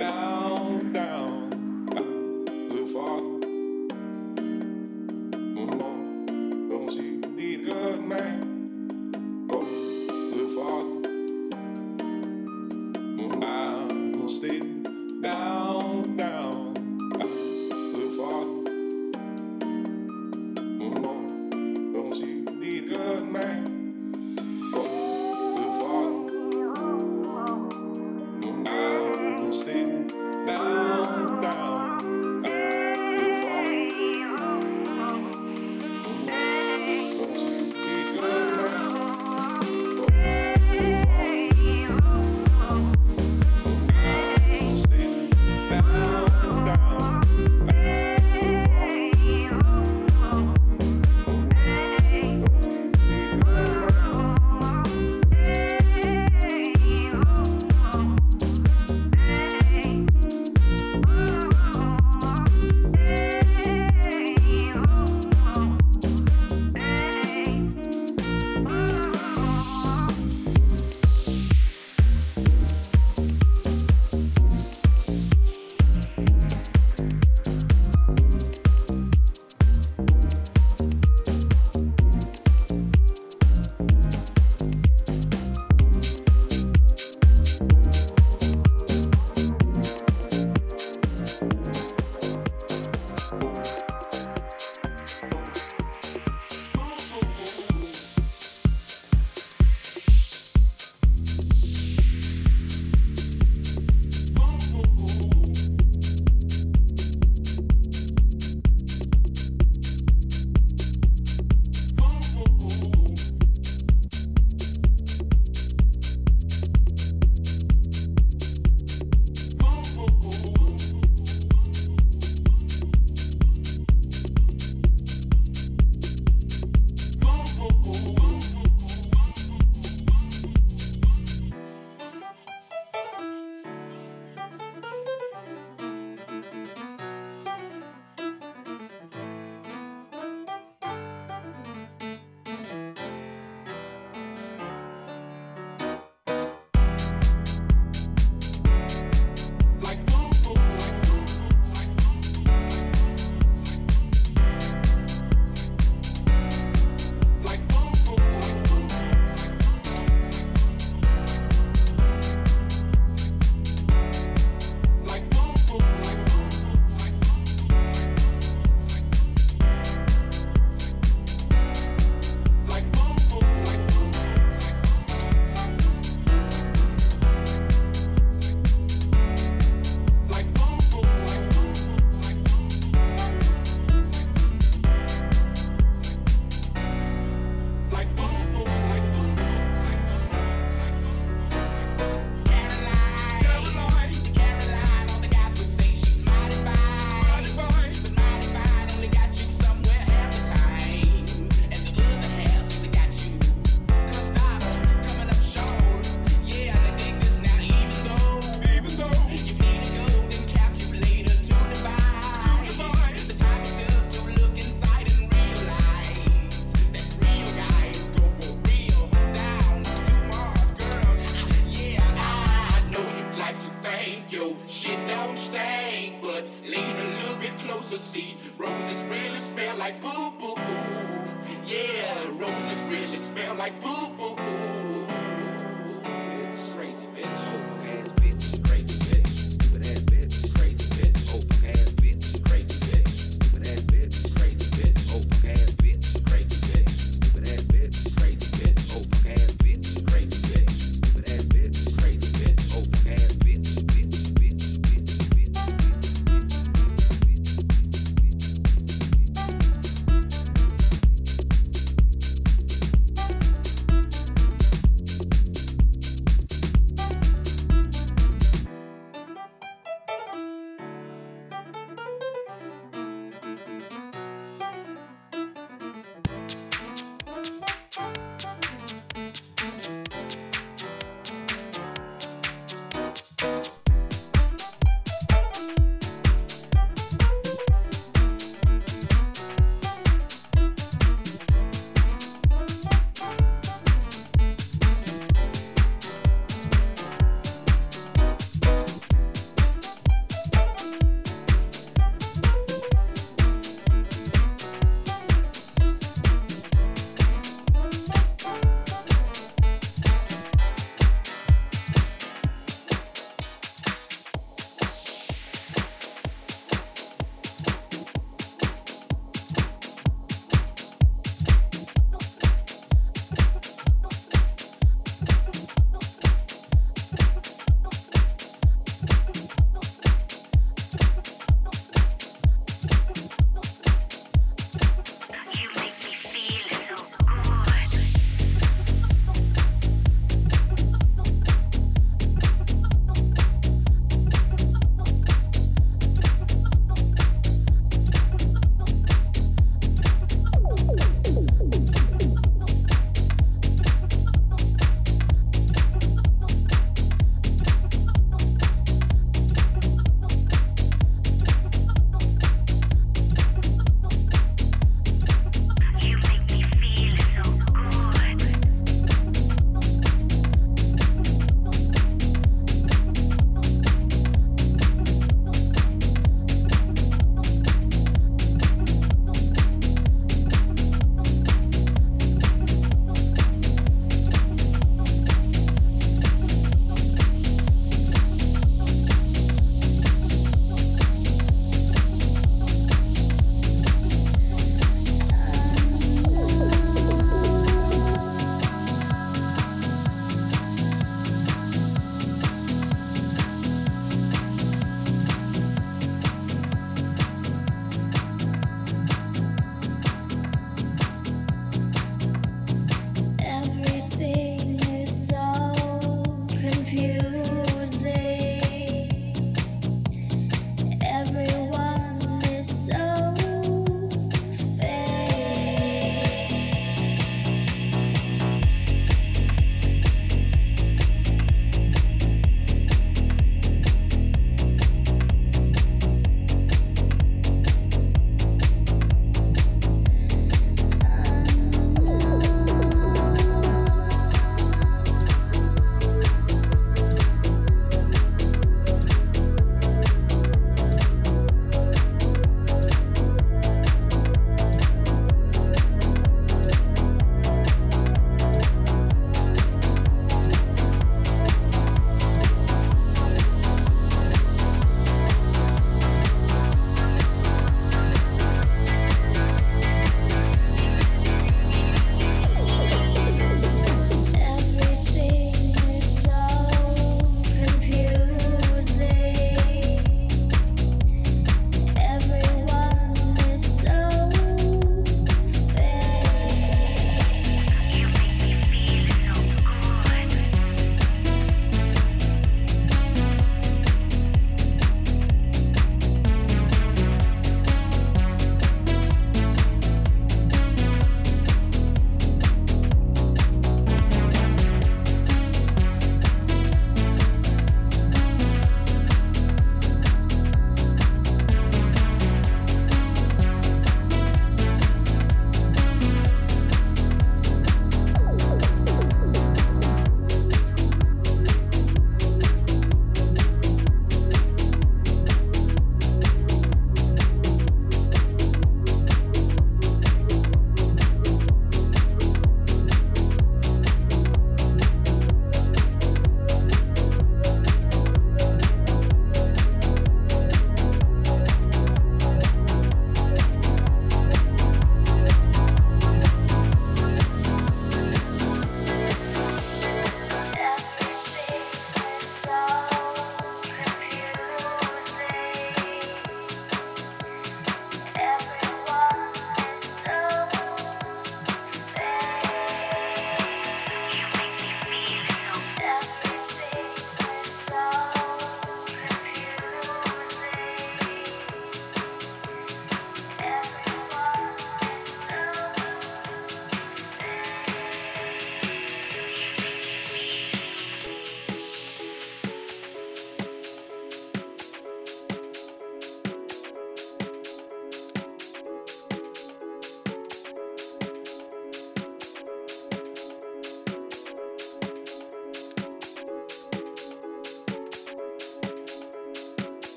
crazy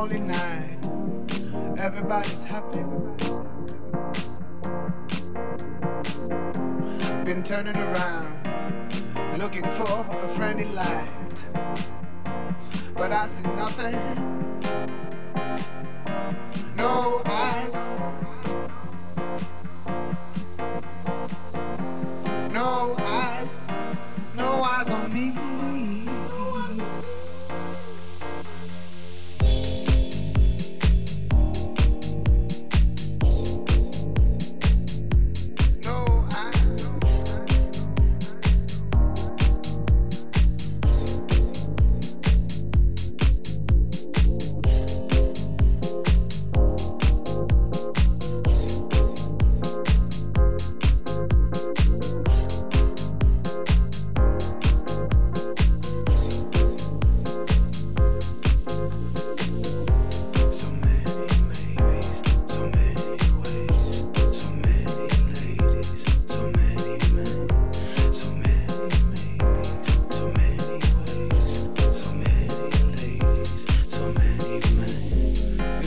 lonely night. Everybody's happy.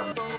Up.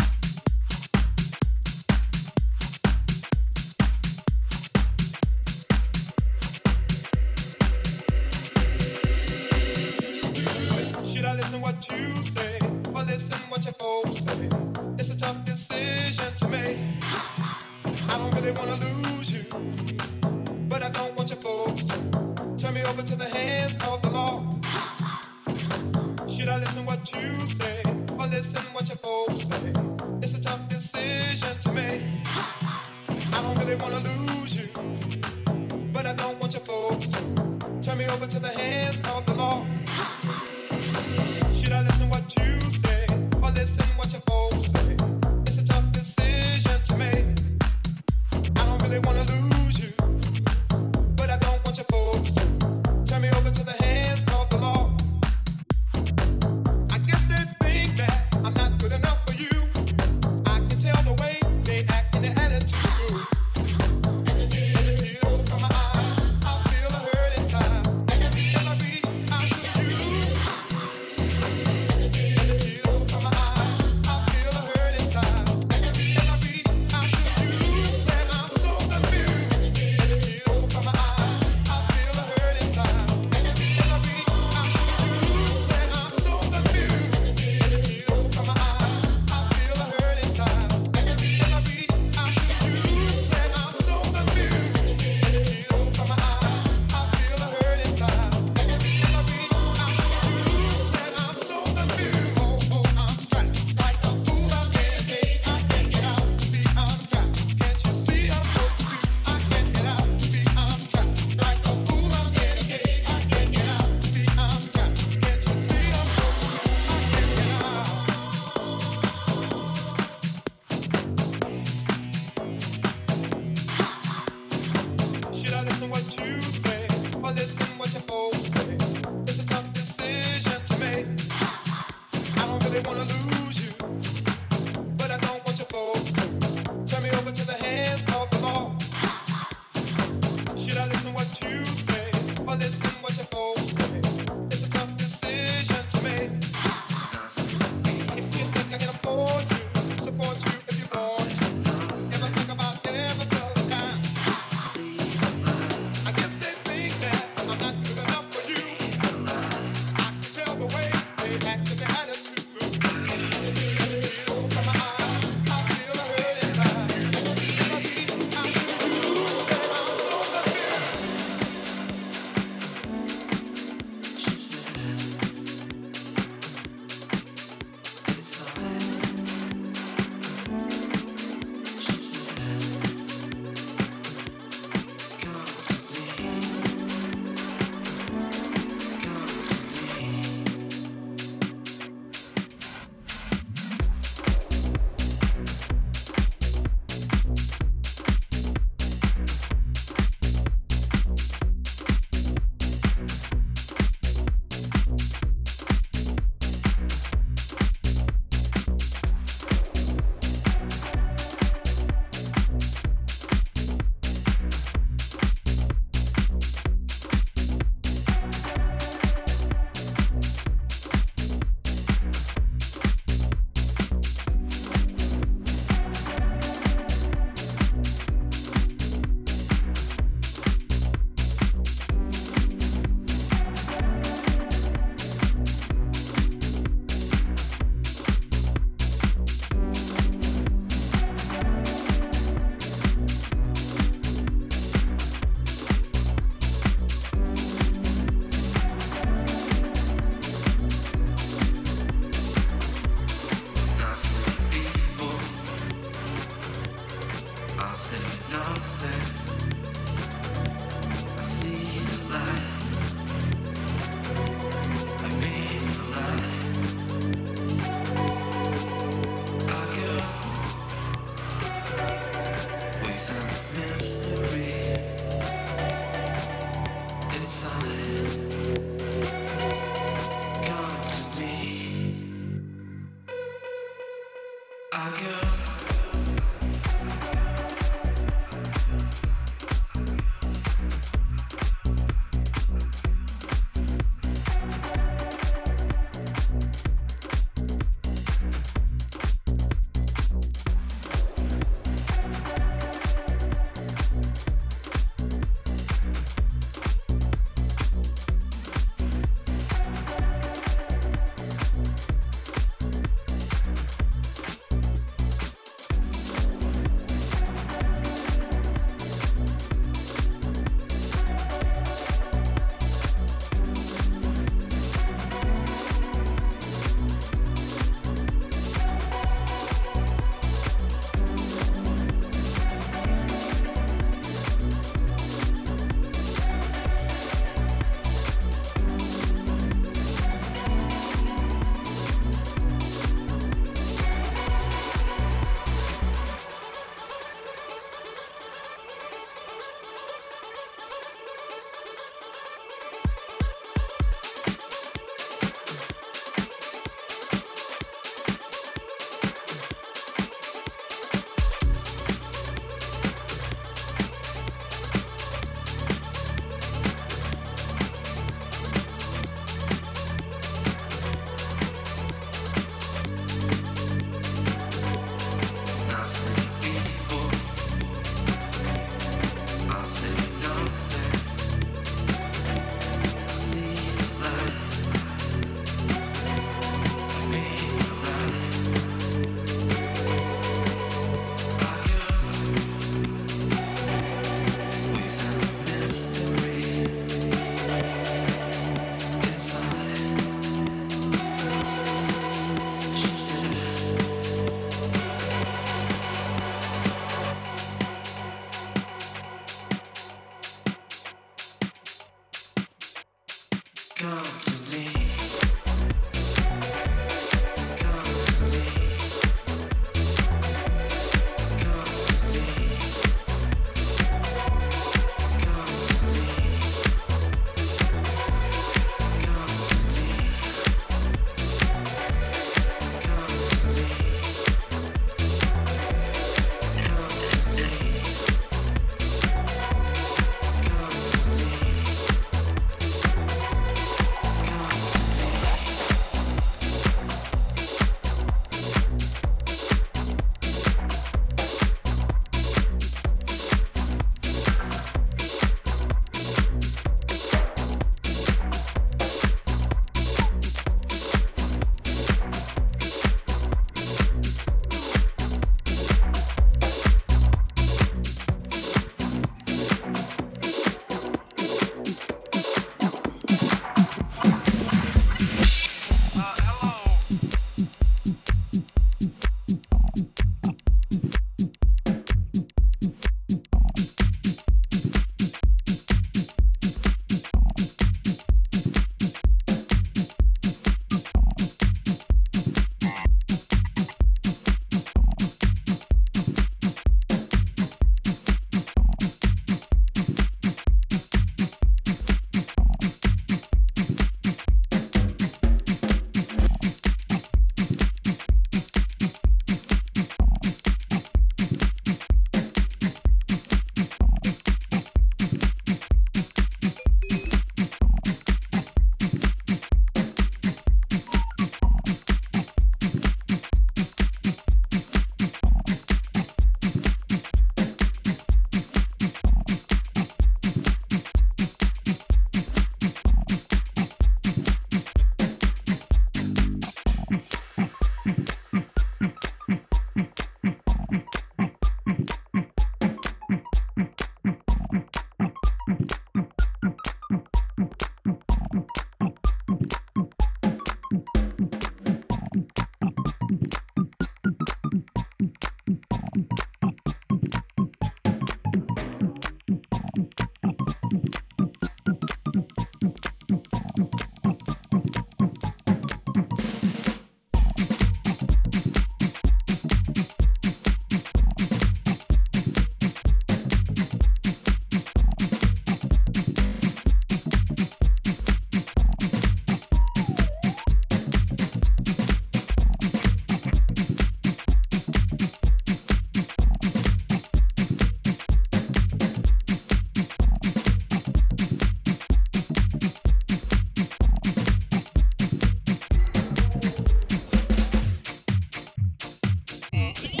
Mm-hmm.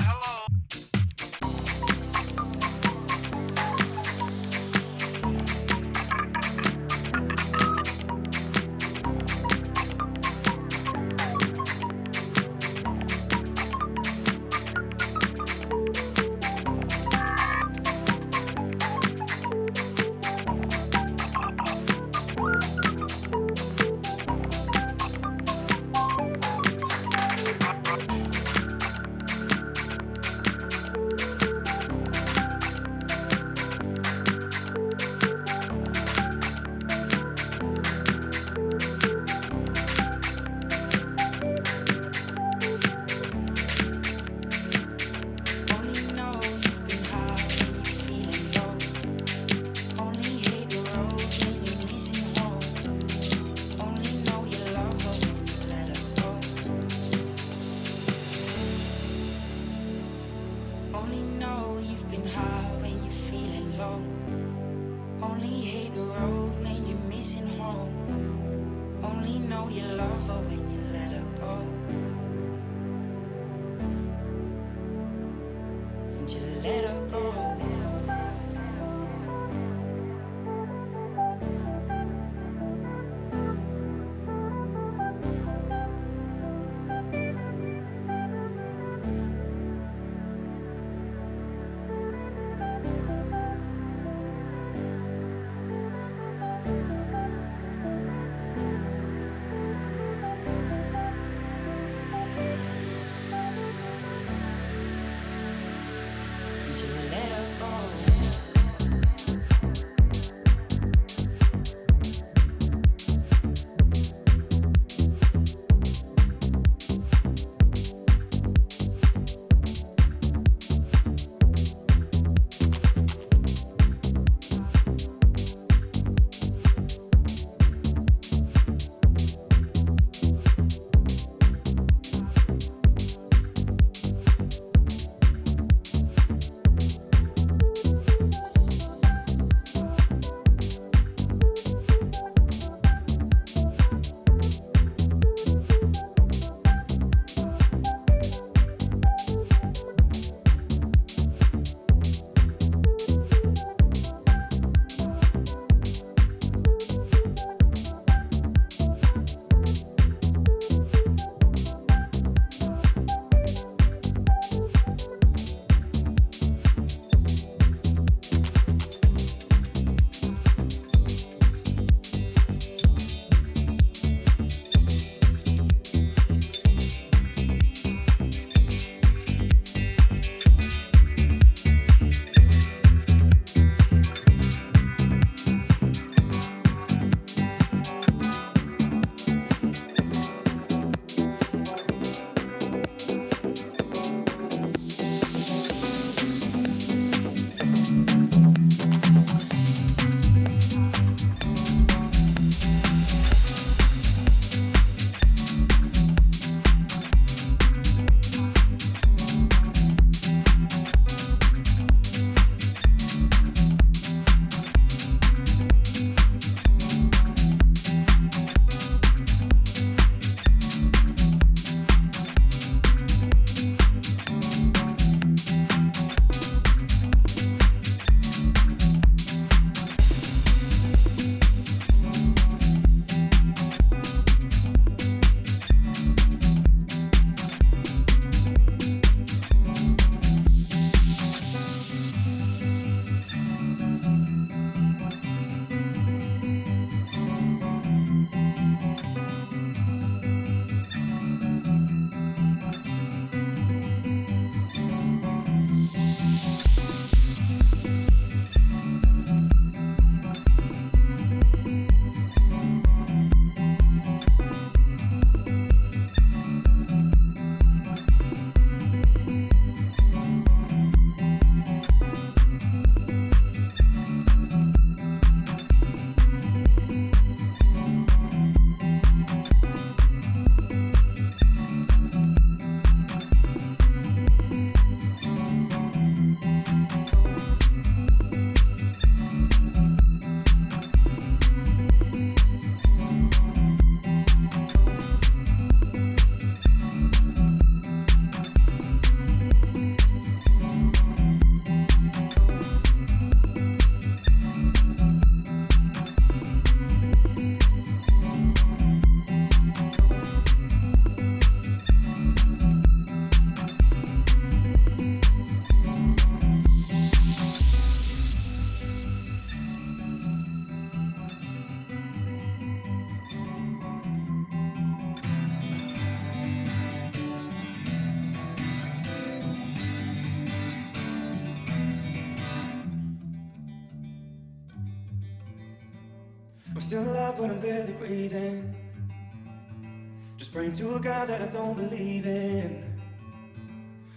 That I don't believe in.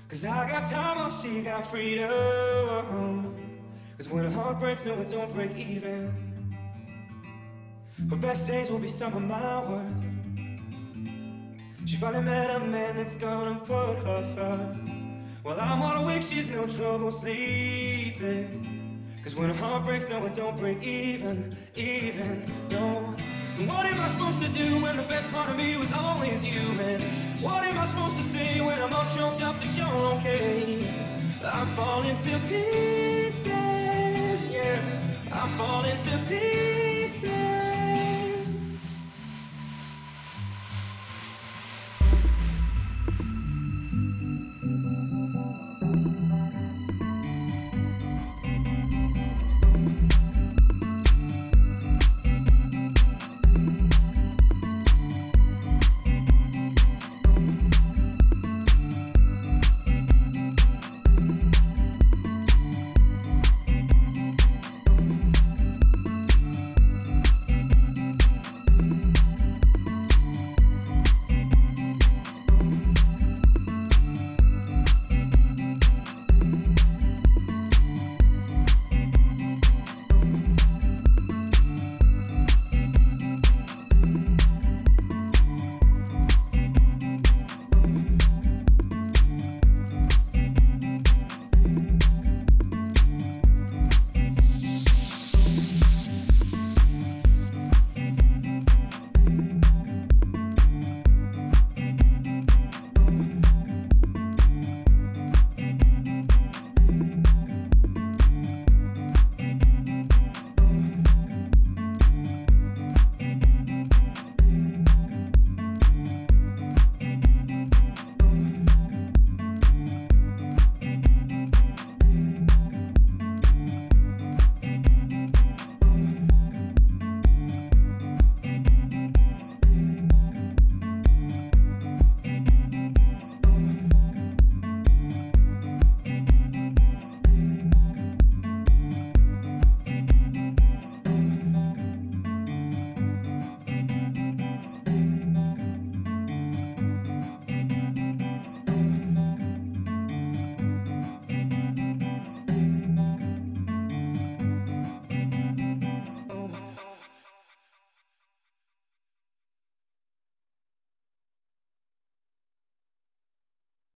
Cause I got time while she got freedom. Cause when a heart breaks, no, it don't break even. Her best days will be some of my worst. She finally met a man that's gonna put her first. While I'm wide awake, she's no trouble sleeping. Cause when a heart breaks, no, it don't break even, even, no. What am I supposed to do when the best part of me was always you? And what am I supposed to say when I'm all choked up that you're okay? I'm falling to pieces, yeah. I'm falling to pieces.